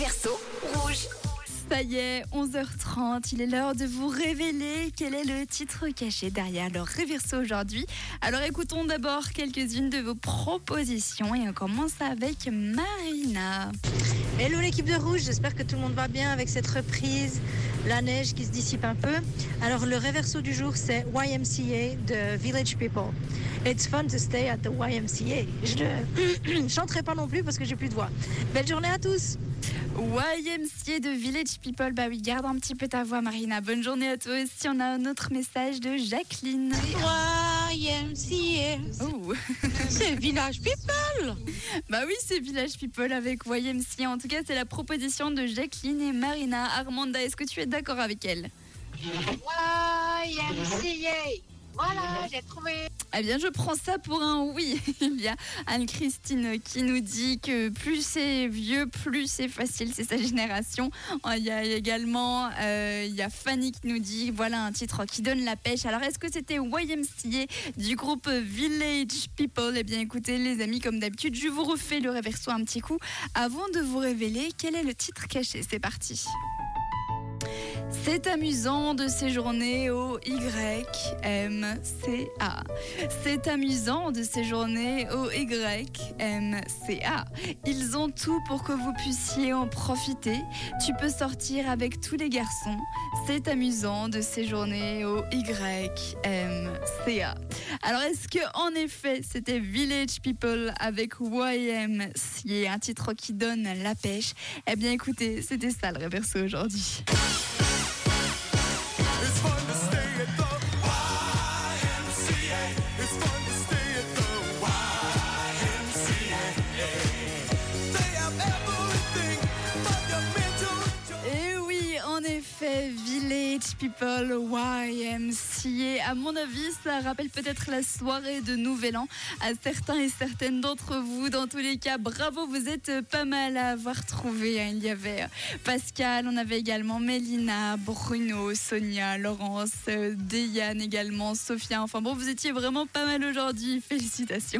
Réverso rouge. Ça y est, 11h30, il est l'heure de vous révéler quel est le titre caché derrière le réverso aujourd'hui. Alors écoutons d'abord quelques-unes de vos propositions et on commence avec Marina. Hello l'équipe de Rouge, j'espère que tout le monde va bien avec cette reprise, la neige qui se dissipe un peu. Alors le réverso du jour c'est YMCA de Village People. It's fun to stay at the YMCA. Je ne chanterai pas non plus parce que j'ai plus de voix. Belle journée à tous YMCA de Village People, bah oui, garde un petit peu ta voix Marina. Bonne journée à toi aussi. On a un autre message de Jacqueline. YMCA, Oh. c'est Village People. Bah oui, c'est Village People avec YMCA. En tout cas, c'est la proposition de Jacqueline et Marina. Armanda, est-ce que tu es d'accord avec elle? YMCA. Voilà, j'ai trouvé. Eh bien, je prends ça pour un oui. Il y a Anne-Christine qui nous dit que plus c'est vieux, plus c'est facile, c'est sa génération. Il y a également euh, il y a Fanny qui nous dit voilà un titre qui donne la pêche. Alors, est-ce que c'était YMCA du groupe Village People? Eh bien, écoutez, les amis, comme d'habitude, je vous refais le réverso un petit coup avant de vous révéler quel est le titre caché. C'est parti. C'est amusant de séjourner au YMCA. C'est amusant de séjourner au YMCA. Ils ont tout pour que vous puissiez en profiter. Tu peux sortir avec tous les garçons. C'est amusant de séjourner au YMCA. Alors est-ce que en effet c'était Village People avec YMCA, un titre qui donne la pêche? Eh bien écoutez, c'était ça le réverso aujourd'hui. Et oui, en effet, Village People YMCA. À mon avis, ça rappelle peut-être la soirée de Nouvel An à certains et certaines d'entre vous. Dans tous les cas, bravo, vous êtes pas mal à avoir trouvé. Il y avait euh, Pascal, on avait également Mélina, Bruno, Sonia, Laurence, euh, Déyanne également, Sophia. Enfin bon, vous étiez vraiment pas mal aujourd'hui. Félicitations.